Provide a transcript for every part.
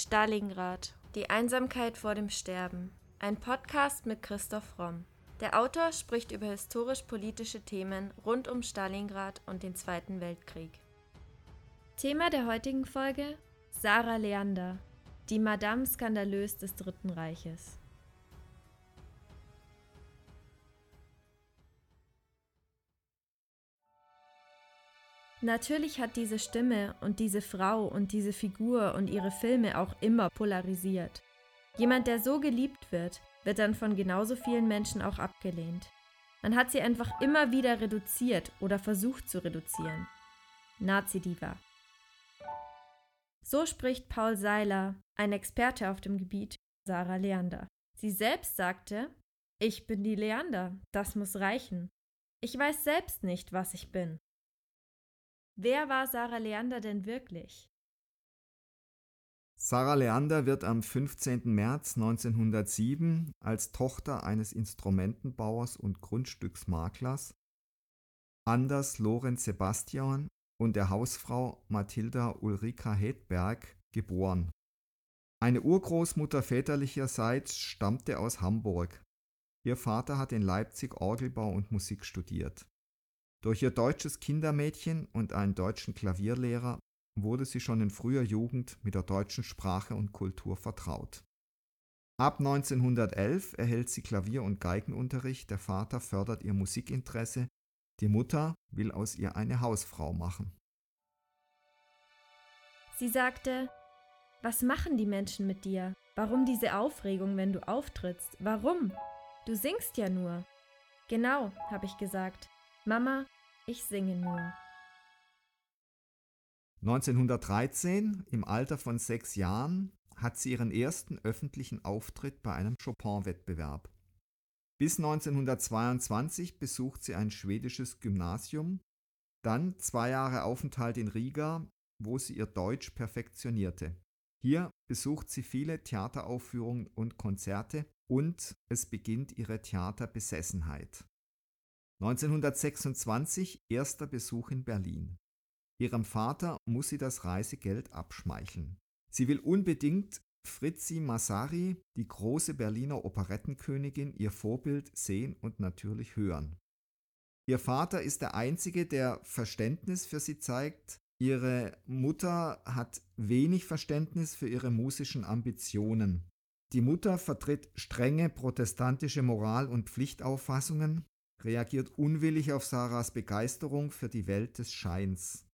Stalingrad. Die Einsamkeit vor dem Sterben. Ein Podcast mit Christoph Romm. Der Autor spricht über historisch-politische Themen rund um Stalingrad und den Zweiten Weltkrieg. Thema der heutigen Folge: Sarah Leander, die Madame skandalös des Dritten Reiches. Natürlich hat diese Stimme und diese Frau und diese Figur und ihre Filme auch immer polarisiert. Jemand, der so geliebt wird, wird dann von genauso vielen Menschen auch abgelehnt. Man hat sie einfach immer wieder reduziert oder versucht zu reduzieren. Nazi-Diva. So spricht Paul Seiler, ein Experte auf dem Gebiet, Sarah Leander. Sie selbst sagte, ich bin die Leander, das muss reichen. Ich weiß selbst nicht, was ich bin. Wer war Sarah Leander denn wirklich? Sarah Leander wird am 15. März 1907 als Tochter eines Instrumentenbauers und Grundstücksmaklers Anders Lorenz Sebastian und der Hausfrau Mathilda Ulrika Hedberg geboren. Eine Urgroßmutter väterlicherseits stammte aus Hamburg. Ihr Vater hat in Leipzig Orgelbau und Musik studiert. Durch ihr deutsches Kindermädchen und einen deutschen Klavierlehrer wurde sie schon in früher Jugend mit der deutschen Sprache und Kultur vertraut. Ab 1911 erhält sie Klavier- und Geigenunterricht, der Vater fördert ihr Musikinteresse, die Mutter will aus ihr eine Hausfrau machen. Sie sagte, was machen die Menschen mit dir? Warum diese Aufregung, wenn du auftrittst? Warum? Du singst ja nur. Genau, habe ich gesagt. Mama, ich singe nur. 1913, im Alter von sechs Jahren, hat sie ihren ersten öffentlichen Auftritt bei einem Chopin-Wettbewerb. Bis 1922 besucht sie ein schwedisches Gymnasium, dann zwei Jahre Aufenthalt in Riga, wo sie ihr Deutsch perfektionierte. Hier besucht sie viele Theateraufführungen und Konzerte und es beginnt ihre Theaterbesessenheit. 1926 erster Besuch in Berlin. Ihrem Vater muss sie das Reisegeld abschmeicheln. Sie will unbedingt Fritzi Massari, die große Berliner Operettenkönigin, ihr Vorbild sehen und natürlich hören. Ihr Vater ist der Einzige, der Verständnis für sie zeigt. Ihre Mutter hat wenig Verständnis für ihre musischen Ambitionen. Die Mutter vertritt strenge protestantische Moral- und Pflichtauffassungen reagiert unwillig auf Sarahs Begeisterung für die Welt des Scheins.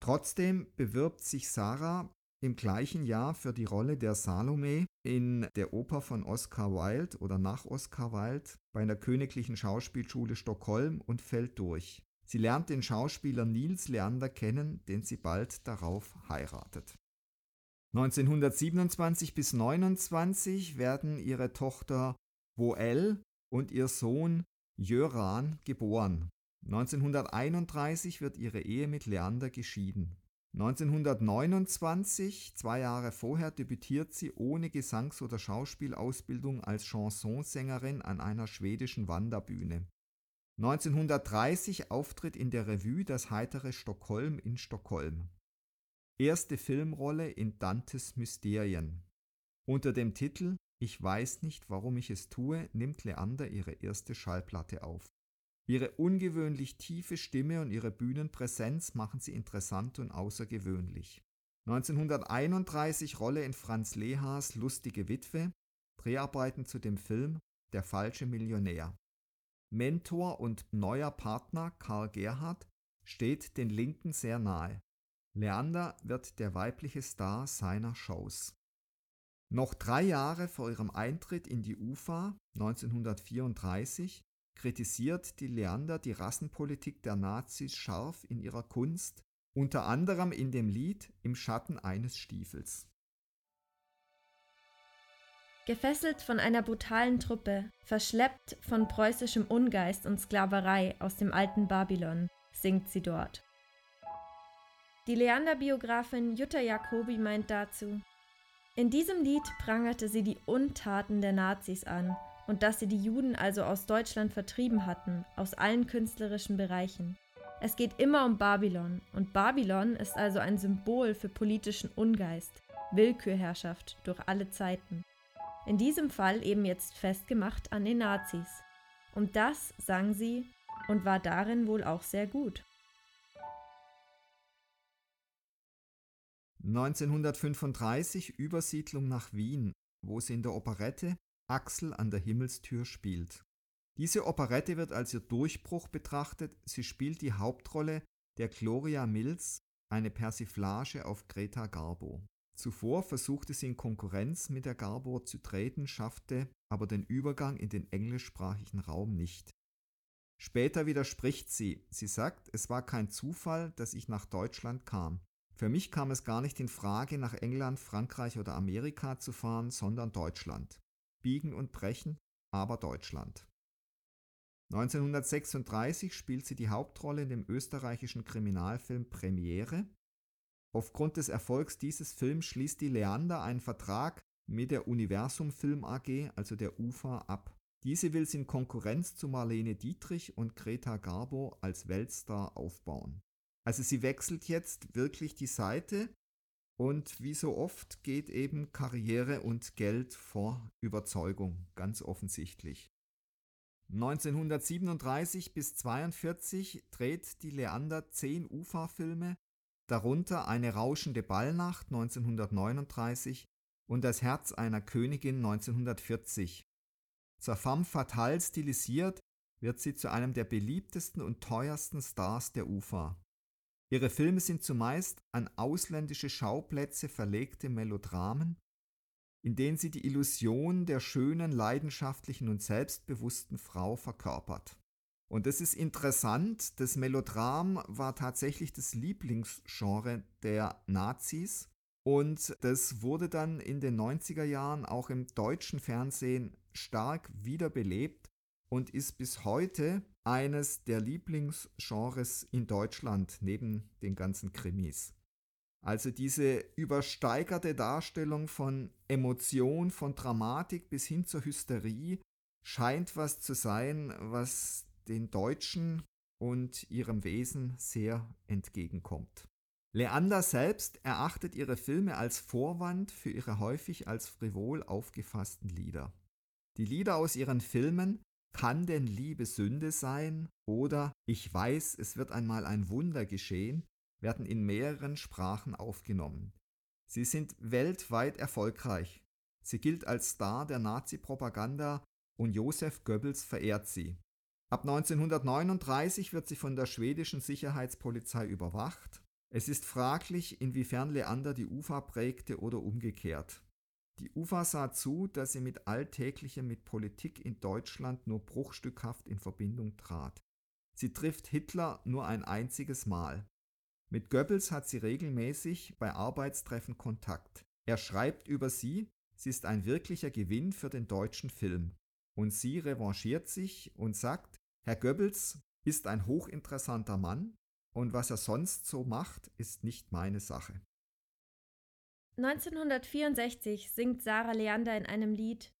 Trotzdem bewirbt sich Sarah im gleichen Jahr für die Rolle der Salome in der Oper von Oscar Wilde oder nach Oscar Wilde bei der Königlichen Schauspielschule Stockholm und fällt durch. Sie lernt den Schauspieler Niels Leander kennen, den sie bald darauf heiratet. 1927 bis 1929 werden ihre Tochter Woel und ihr Sohn Jöran geboren. 1931 wird ihre Ehe mit Leander geschieden. 1929, zwei Jahre vorher, debütiert sie ohne Gesangs- oder Schauspielausbildung als Chansonsängerin an einer schwedischen Wanderbühne. 1930 Auftritt in der Revue Das heitere Stockholm in Stockholm. Erste Filmrolle in Dantes Mysterien. Unter dem Titel ich weiß nicht, warum ich es tue, nimmt Leander ihre erste Schallplatte auf. Ihre ungewöhnlich tiefe Stimme und ihre Bühnenpräsenz machen sie interessant und außergewöhnlich. 1931 Rolle in Franz Lehas Lustige Witwe, Dreharbeiten zu dem Film Der falsche Millionär. Mentor und neuer Partner Karl Gerhard steht den Linken sehr nahe. Leander wird der weibliche Star seiner Shows. Noch drei Jahre vor ihrem Eintritt in die UFA 1934 kritisiert die Leander die Rassenpolitik der Nazis scharf in ihrer Kunst, unter anderem in dem Lied Im Schatten eines Stiefels. Gefesselt von einer brutalen Truppe, verschleppt von preußischem Ungeist und Sklaverei aus dem alten Babylon, singt sie dort. Die Leander-Biografin Jutta Jacobi meint dazu, in diesem Lied prangerte sie die Untaten der Nazis an und dass sie die Juden also aus Deutschland vertrieben hatten, aus allen künstlerischen Bereichen. Es geht immer um Babylon und Babylon ist also ein Symbol für politischen Ungeist. Willkürherrschaft durch alle Zeiten. In diesem Fall eben jetzt festgemacht an den Nazis. Und das sang sie und war darin wohl auch sehr gut. 1935 Übersiedlung nach Wien, wo sie in der Operette Axel an der Himmelstür spielt. Diese Operette wird als ihr Durchbruch betrachtet. Sie spielt die Hauptrolle der Gloria Mills, eine Persiflage auf Greta Garbo. Zuvor versuchte sie in Konkurrenz mit der Garbo zu treten, schaffte aber den Übergang in den englischsprachigen Raum nicht. Später widerspricht sie. Sie sagt, es war kein Zufall, dass ich nach Deutschland kam. Für mich kam es gar nicht in Frage, nach England, Frankreich oder Amerika zu fahren, sondern Deutschland. Biegen und brechen, aber Deutschland. 1936 spielt sie die Hauptrolle in dem österreichischen Kriminalfilm Premiere. Aufgrund des Erfolgs dieses Films schließt die Leander einen Vertrag mit der Universum Film AG, also der UFA, ab. Diese will sie in Konkurrenz zu Marlene Dietrich und Greta Garbo als Weltstar aufbauen. Also sie wechselt jetzt wirklich die Seite und wie so oft geht eben Karriere und Geld vor Überzeugung, ganz offensichtlich. 1937 bis 1942 dreht die Leander zehn UFA-Filme, darunter Eine rauschende Ballnacht 1939 und Das Herz einer Königin 1940. Zur femme fatale stilisiert wird sie zu einem der beliebtesten und teuersten Stars der UFA. Ihre Filme sind zumeist an ausländische Schauplätze verlegte Melodramen, in denen sie die Illusion der schönen, leidenschaftlichen und selbstbewussten Frau verkörpert. Und es ist interessant, das Melodram war tatsächlich das Lieblingsgenre der Nazis und das wurde dann in den 90er Jahren auch im deutschen Fernsehen stark wiederbelebt und ist bis heute eines der Lieblingsgenres in Deutschland neben den ganzen Krimis. Also diese übersteigerte Darstellung von Emotion, von Dramatik bis hin zur Hysterie scheint was zu sein, was den Deutschen und ihrem Wesen sehr entgegenkommt. Leander selbst erachtet ihre Filme als Vorwand für ihre häufig als frivol aufgefassten Lieder. Die Lieder aus ihren Filmen Kann denn Liebe Sünde sein oder Ich weiß, es wird einmal ein Wunder geschehen werden in mehreren Sprachen aufgenommen. Sie sind weltweit erfolgreich. Sie gilt als Star der Nazi-Propaganda und Josef Goebbels verehrt sie. Ab 1939 wird sie von der schwedischen Sicherheitspolizei überwacht. Es ist fraglich, inwiefern Leander die UFA prägte oder umgekehrt. Die UFA sah zu, dass sie mit Alltäglichem mit Politik in Deutschland nur bruchstückhaft in Verbindung trat. Sie trifft Hitler nur ein einziges Mal. Mit Goebbels hat sie regelmäßig bei Arbeitstreffen Kontakt. Er schreibt über sie, sie ist ein wirklicher Gewinn für den deutschen Film. Und sie revanchiert sich und sagt, Herr Goebbels ist ein hochinteressanter Mann und was er sonst so macht, ist nicht meine Sache. 1964 singt Sarah Leander in einem Lied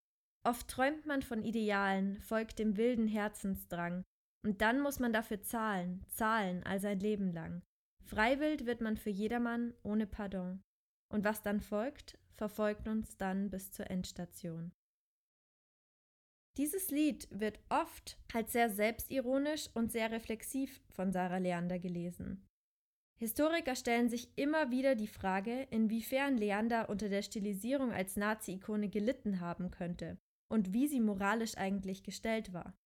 Oft träumt man von Idealen, folgt dem wilden Herzensdrang, und dann muss man dafür zahlen, zahlen all sein Leben lang. Freiwild wird man für jedermann ohne Pardon. Und was dann folgt, verfolgt uns dann bis zur Endstation. Dieses Lied wird oft als sehr selbstironisch und sehr reflexiv von Sarah Leander gelesen. Historiker stellen sich immer wieder die Frage, inwiefern Leander unter der Stilisierung als Nazi-Ikone gelitten haben könnte und wie sie moralisch eigentlich gestellt war.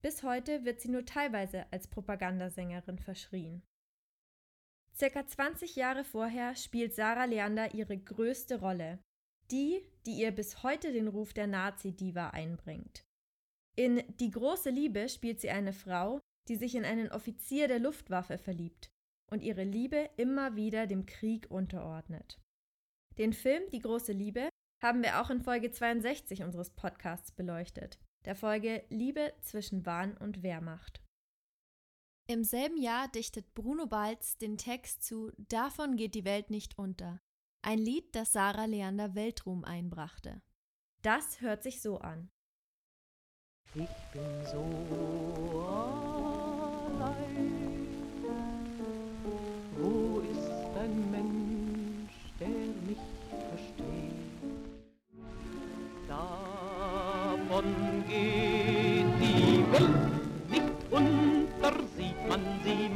Bis heute wird sie nur teilweise als Propagandasängerin verschrien. Circa 20 Jahre vorher spielt Sarah Leander ihre größte Rolle, die, die ihr bis heute den Ruf der Nazi-Diva einbringt. In Die große Liebe spielt sie eine Frau, die sich in einen Offizier der Luftwaffe verliebt und ihre Liebe immer wieder dem Krieg unterordnet. Den Film Die große Liebe haben wir auch in Folge 62 unseres Podcasts beleuchtet, der Folge Liebe zwischen Wahn und Wehrmacht. Im selben Jahr dichtet Bruno Balz den Text zu Davon geht die Welt nicht unter, ein Lied, das Sarah Leander Weltruhm einbrachte. Das hört sich so an. Ich bin so allein.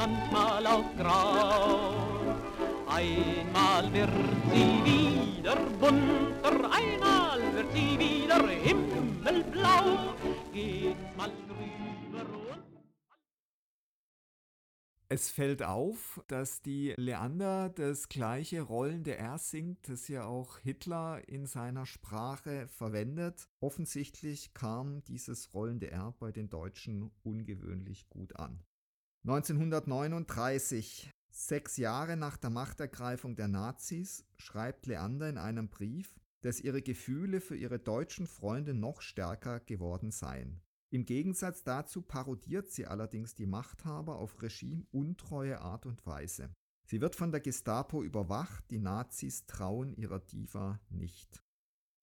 Manchmal auch grau. Einmal wird sie wieder bunter, einmal wird sie wieder himmelblau. Geht mal drüber und es fällt auf, dass die Leander das gleiche rollende R singt, das ja auch Hitler in seiner Sprache verwendet. Offensichtlich kam dieses rollende R bei den Deutschen ungewöhnlich gut an. 1939, sechs Jahre nach der Machtergreifung der Nazis, schreibt Leander in einem Brief, dass ihre Gefühle für ihre deutschen Freunde noch stärker geworden seien. Im Gegensatz dazu parodiert sie allerdings die Machthaber auf regimeutreue Art und Weise. Sie wird von der Gestapo überwacht, die Nazis trauen ihrer Diva nicht.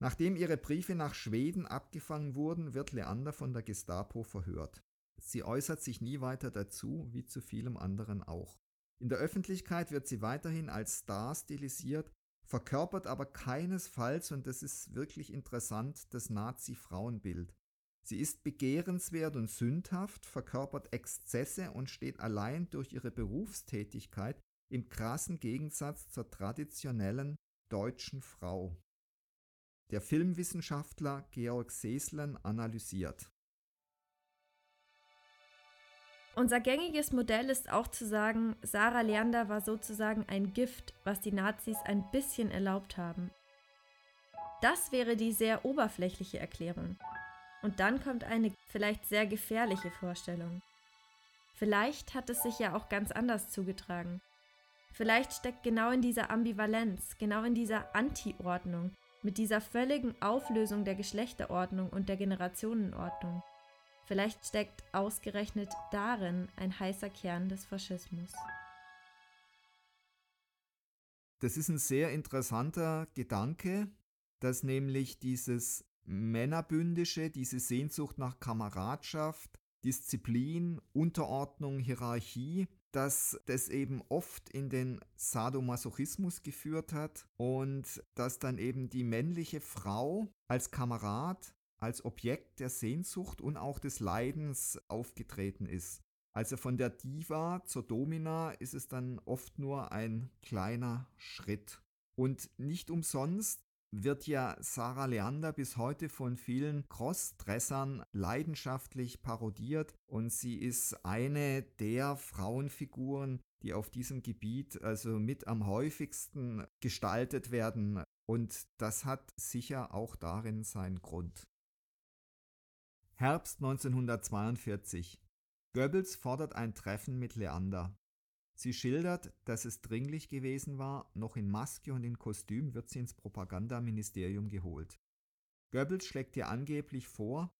Nachdem ihre Briefe nach Schweden abgefangen wurden, wird Leander von der Gestapo verhört. Sie äußert sich nie weiter dazu, wie zu vielem anderen auch. In der Öffentlichkeit wird sie weiterhin als Star stilisiert, verkörpert aber keinesfalls, und das ist wirklich interessant, das Nazi-Frauenbild. Sie ist begehrenswert und sündhaft, verkörpert Exzesse und steht allein durch ihre Berufstätigkeit im krassen Gegensatz zur traditionellen deutschen Frau. Der Filmwissenschaftler Georg Seslen analysiert. Unser gängiges Modell ist auch zu sagen, Sarah Leander war sozusagen ein Gift, was die Nazis ein bisschen erlaubt haben. Das wäre die sehr oberflächliche Erklärung. Und dann kommt eine vielleicht sehr gefährliche Vorstellung. Vielleicht hat es sich ja auch ganz anders zugetragen. Vielleicht steckt genau in dieser Ambivalenz, genau in dieser Antiordnung, mit dieser völligen Auflösung der Geschlechterordnung und der Generationenordnung. Vielleicht steckt ausgerechnet darin ein heißer Kern des Faschismus. Das ist ein sehr interessanter Gedanke, dass nämlich dieses Männerbündische, diese Sehnsucht nach Kameradschaft, Disziplin, Unterordnung, Hierarchie, dass das eben oft in den Sadomasochismus geführt hat und dass dann eben die männliche Frau als Kamerad, als Objekt der Sehnsucht und auch des Leidens aufgetreten ist. Also von der Diva zur Domina ist es dann oft nur ein kleiner Schritt. Und nicht umsonst wird ja Sarah Leander bis heute von vielen Crossdressern leidenschaftlich parodiert und sie ist eine der Frauenfiguren, die auf diesem Gebiet also mit am häufigsten gestaltet werden und das hat sicher auch darin seinen Grund. Herbst 1942. Goebbels fordert ein Treffen mit Leander. Sie schildert, dass es dringlich gewesen war, noch in Maske und in Kostüm wird sie ins Propagandaministerium geholt. Goebbels schlägt ihr angeblich vor,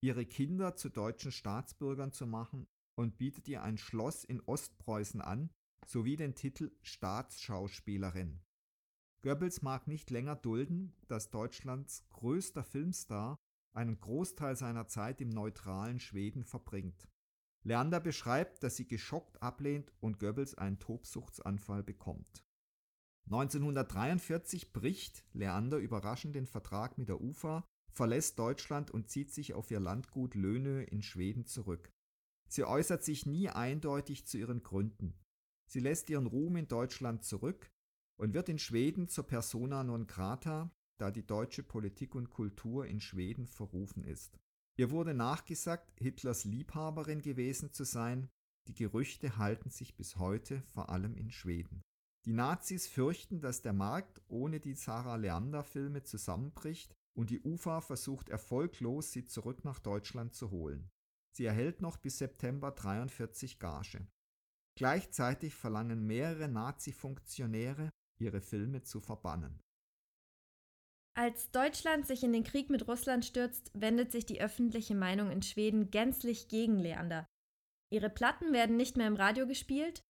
ihre Kinder zu deutschen Staatsbürgern zu machen und bietet ihr ein Schloss in Ostpreußen an, sowie den Titel Staatsschauspielerin. Goebbels mag nicht länger dulden, dass Deutschlands größter Filmstar einen Großteil seiner Zeit im neutralen Schweden verbringt. Leander beschreibt, dass sie geschockt ablehnt und Goebbels einen Tobsuchtsanfall bekommt. 1943 bricht Leander überraschend den Vertrag mit der UFA, verlässt Deutschland und zieht sich auf ihr Landgut Löhnö in Schweden zurück. Sie äußert sich nie eindeutig zu ihren Gründen. Sie lässt ihren Ruhm in Deutschland zurück und wird in Schweden zur persona non grata, da die deutsche Politik und Kultur in Schweden verrufen ist. Ihr wurde nachgesagt, Hitlers Liebhaberin gewesen zu sein, die Gerüchte halten sich bis heute vor allem in Schweden. Die Nazis fürchten, dass der Markt ohne die Sarah Leander-Filme zusammenbricht und die UFA versucht erfolglos, sie zurück nach Deutschland zu holen. Sie erhält noch bis September 43 Gage. Gleichzeitig verlangen mehrere Nazi-Funktionäre, ihre Filme zu verbannen. Als Deutschland sich in den Krieg mit Russland stürzt, wendet sich die öffentliche Meinung in Schweden gänzlich gegen Leander. Ihre Platten werden nicht mehr im Radio gespielt,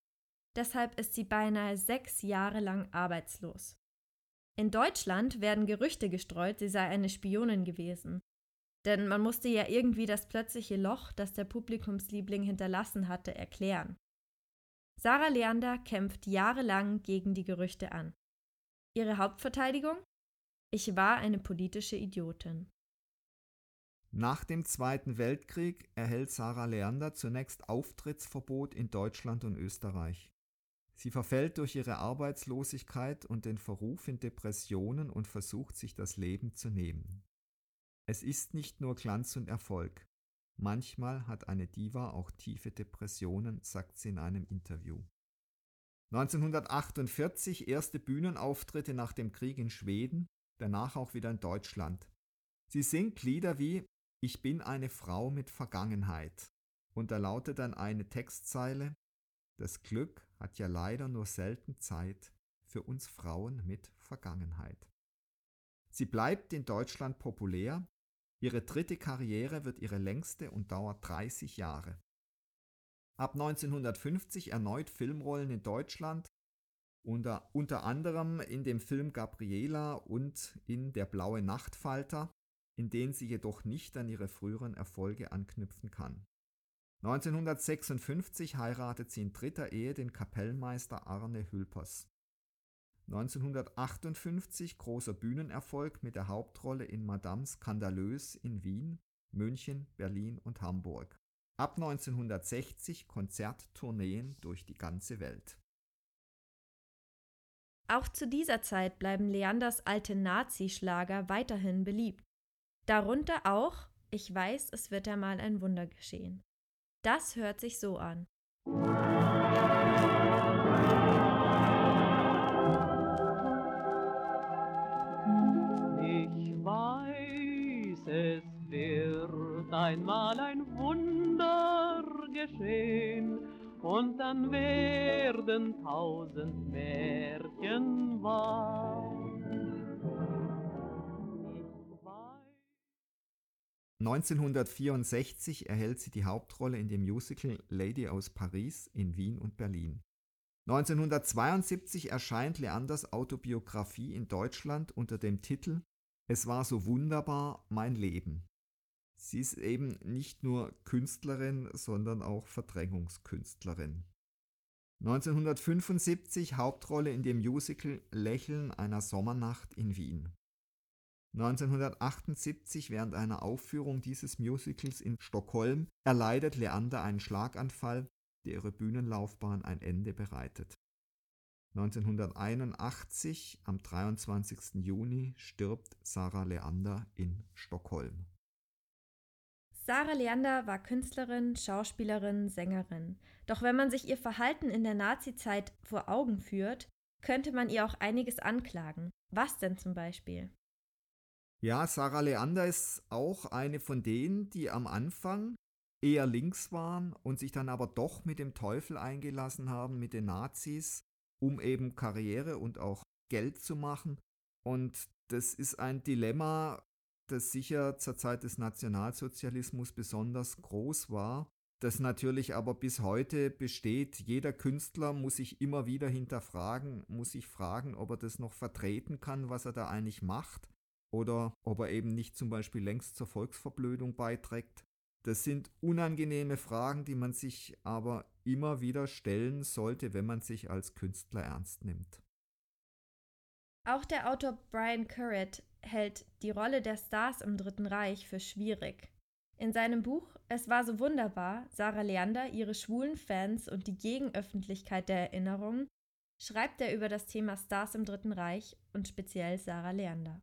deshalb ist sie beinahe sechs Jahre lang arbeitslos. In Deutschland werden Gerüchte gestreut, sie sei eine Spionin gewesen. Denn man musste ja irgendwie das plötzliche Loch, das der Publikumsliebling hinterlassen hatte, erklären. Sarah Leander kämpft jahrelang gegen die Gerüchte an. Ihre Hauptverteidigung? Ich war eine politische Idiotin. Nach dem Zweiten Weltkrieg erhält Sarah Leander zunächst Auftrittsverbot in Deutschland und Österreich. Sie verfällt durch ihre Arbeitslosigkeit und den Verruf in Depressionen und versucht sich das Leben zu nehmen. Es ist nicht nur Glanz und Erfolg. Manchmal hat eine Diva auch tiefe Depressionen, sagt sie in einem Interview. 1948 erste Bühnenauftritte nach dem Krieg in Schweden, danach auch wieder in Deutschland. Sie singt Lieder wie Ich bin eine Frau mit Vergangenheit. Und da lautet dann eine Textzeile Das Glück hat ja leider nur selten Zeit für uns Frauen mit Vergangenheit. Sie bleibt in Deutschland populär, ihre dritte Karriere wird ihre längste und dauert 30 Jahre. Ab 1950 erneut Filmrollen in Deutschland, unter, unter anderem in dem Film Gabriela und in Der blaue Nachtfalter, in denen sie jedoch nicht an ihre früheren Erfolge anknüpfen kann. 1956 heiratet sie in dritter Ehe den Kapellmeister Arne Hülpers. 1958 großer Bühnenerfolg mit der Hauptrolle in Madame Skandalös in Wien, München, Berlin und Hamburg. Ab 1960 Konzerttourneen durch die ganze Welt. Auch zu dieser Zeit bleiben Leanders alte Nazi-Schlager weiterhin beliebt. Darunter auch Ich weiß, es wird einmal ein Wunder geschehen. Das hört sich so an. Ich weiß, es wird einmal ein Wunder geschehen und dann werden tausend Märchen wahr. 1964 erhält sie die Hauptrolle in dem Musical Lady aus Paris in Wien und Berlin. 1972 erscheint Leanders Autobiografie in Deutschland unter dem Titel Es war so wunderbar, mein Leben. Sie ist eben nicht nur Künstlerin, sondern auch Verdrängungskünstlerin. 1975 Hauptrolle in dem Musical Lächeln einer Sommernacht in Wien. 1978 während einer Aufführung dieses Musicals in Stockholm erleidet Leander einen Schlaganfall, der ihre Bühnenlaufbahn ein Ende bereitet. 1981, am 23. Juni, stirbt Sarah Leander in Stockholm. Sarah Leander war Künstlerin, Schauspielerin, Sängerin. Doch wenn man sich ihr Verhalten in der Nazizeit vor Augen führt, könnte man ihr auch einiges anklagen. Was denn zum Beispiel? Ja, Sarah Leander ist auch eine von denen, die am Anfang eher links waren und sich dann aber doch mit dem Teufel eingelassen haben, mit den Nazis, um eben Karriere und auch Geld zu machen. Und das ist ein Dilemma, das sicher zur Zeit des Nationalsozialismus besonders groß war, das natürlich aber bis heute besteht. Jeder Künstler muss sich immer wieder hinterfragen, muss sich fragen, ob er das noch vertreten kann, was er da eigentlich macht, oder ob er eben nicht zum Beispiel längst zur Volksverblödung beiträgt. Das sind unangenehme Fragen, die man sich aber immer wieder stellen sollte, wenn man sich als Künstler ernst nimmt. Auch der Autor Brian Currett hält die Rolle der Stars im Dritten Reich für schwierig. In seinem Buch Es war so wunderbar, Sarah Leander, ihre schwulen Fans und die Gegenöffentlichkeit der Erinnerung, schreibt er über das Thema Stars im Dritten Reich und speziell Sarah Leander.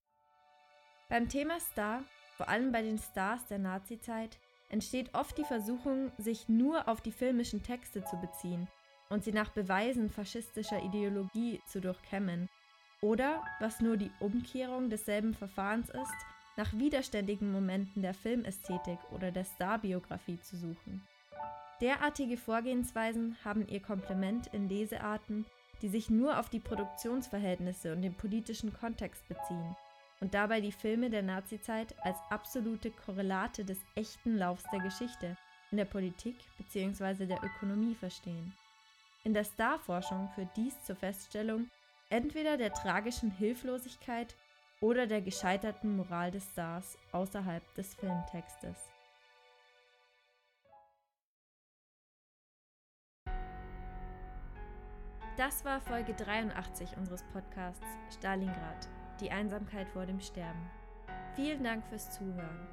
Beim Thema Star, vor allem bei den Stars der Nazizeit, entsteht oft die Versuchung, sich nur auf die filmischen Texte zu beziehen und sie nach Beweisen faschistischer Ideologie zu durchkämmen oder, was nur die Umkehrung desselben Verfahrens ist, nach widerständigen Momenten der Filmästhetik oder der Starbiografie zu suchen. Derartige Vorgehensweisen haben ihr Komplement in Lesearten, die sich nur auf die Produktionsverhältnisse und den politischen Kontext beziehen und dabei die Filme der Nazizeit als absolute Korrelate des echten Laufs der Geschichte in der Politik bzw. der Ökonomie verstehen. In der Starforschung führt dies zur Feststellung, entweder der tragischen Hilflosigkeit oder der gescheiterten Moral des Stars außerhalb des Filmtextes. Das war Folge 83 unseres Podcasts Stalingrad, die Einsamkeit vor dem Sterben. Vielen Dank fürs Zuhören.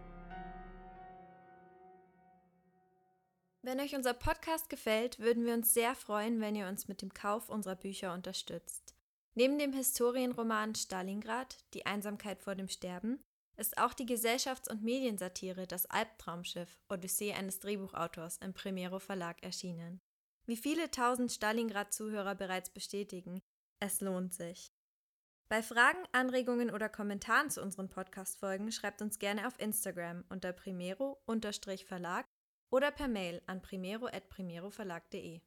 Wenn euch unser Podcast gefällt, würden wir uns sehr freuen, wenn ihr uns mit dem Kauf unserer Bücher unterstützt. Neben dem Historienroman Stalingrad, Die Einsamkeit vor dem Sterben, ist auch die Gesellschafts- und Mediensatire Das Albtraumschiff, Odyssee eines Drehbuchautors im Primero Verlag erschienen. Wie viele tausend Stalingrad-Zuhörer bereits bestätigen, es lohnt sich. Bei Fragen, Anregungen oder Kommentaren zu unseren Podcast-Folgen schreibt uns gerne auf Instagram unter primero-verlag oder per Mail an primero.primeroverlag.de.